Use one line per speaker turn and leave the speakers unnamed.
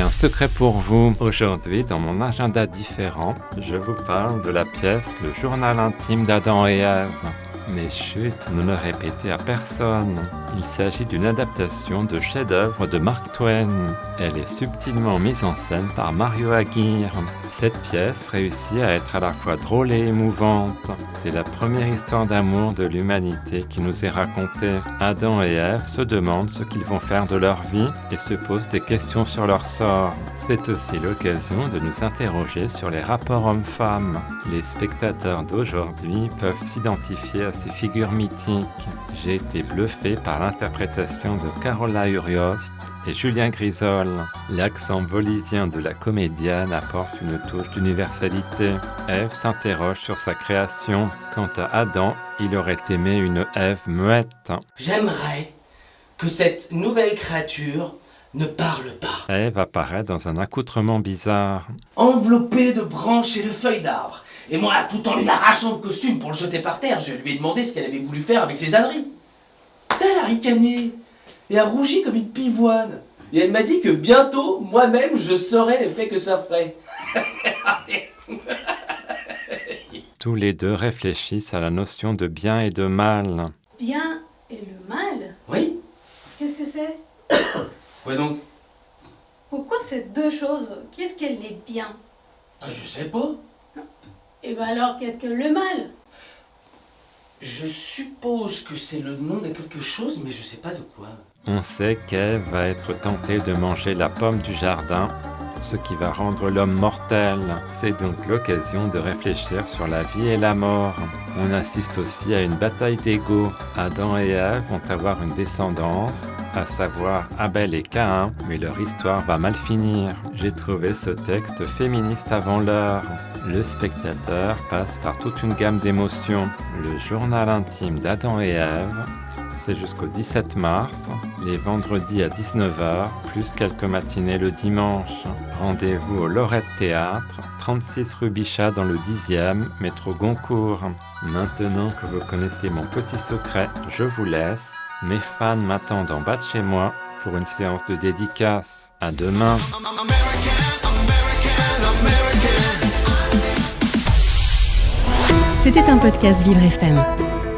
Un secret pour vous. Aujourd'hui, dans mon agenda différent, je vous parle de la pièce Le journal intime d'Adam et Ève. Mais chut, ne le répétez à personne. Il s'agit d'une adaptation de chef-d'œuvre de Mark Twain. Elle est subtilement mise en scène par Mario Aguirre. Cette pièce réussit à être à la fois drôle et émouvante. C'est la première histoire d'amour de l'humanité qui nous est racontée. Adam et Ève se demandent ce qu'ils vont faire de leur vie et se posent des questions sur leur sort. C'est aussi l'occasion de nous interroger sur les rapports hommes-femmes. Les spectateurs d'aujourd'hui peuvent s'identifier à ces figures mythiques. J'ai été bluffé par l'interprétation de Carola Uriost et Julien Grisol. L'accent bolivien de la comédienne apporte une touche d'universalité. Ève s'interroge sur sa création. Quant à Adam, il aurait aimé une Ève muette.
J'aimerais que cette nouvelle créature ne parle pas.
Ève apparaît dans un accoutrement bizarre.
Enveloppée de branches et de feuilles d'arbres. Et moi, tout en lui arrachant le costume pour le jeter par terre, je lui ai demandé ce qu'elle avait voulu faire avec ses âneries. Elle a ricané et a rougi comme une pivoine. Et elle m'a dit que bientôt, moi-même, je saurais l'effet que ça ferait.
Tous les deux réfléchissent à la notion de bien et de mal.
Bien et le mal?
Oui
Qu'est-ce que c'est?
Quoi donc
Pourquoi ces deux choses? Qu'est-ce qu'elle est bien?
Ah, Je sais pas.
Et ben alors, qu'est-ce que le mal?
Je suppose que c'est le nom de quelque chose, mais je sais pas de quoi.
On sait qu'Ève va être tentée de manger la pomme du jardin, ce qui va rendre l'homme mortel. C'est donc l'occasion de réfléchir sur la vie et la mort. On assiste aussi à une bataille d'ego. Adam et Ève vont avoir une descendance, à savoir Abel et Caïn, mais leur histoire va mal finir. J'ai trouvé ce texte féministe avant l'heure. Le spectateur passe par toute une gamme d'émotions. Le journal intime d'Adam et Ève, c'est jusqu'au 17 mars, les vendredis à 19h, plus quelques matinées le dimanche. Rendez-vous au Lorette Théâtre, 36 rue Bichat dans le 10e, métro Goncourt. Maintenant que vous connaissez mon petit secret, je vous laisse. Mes fans m'attendent en bas de chez moi pour une séance de dédicace. À demain.
C'était un podcast Vivre FM.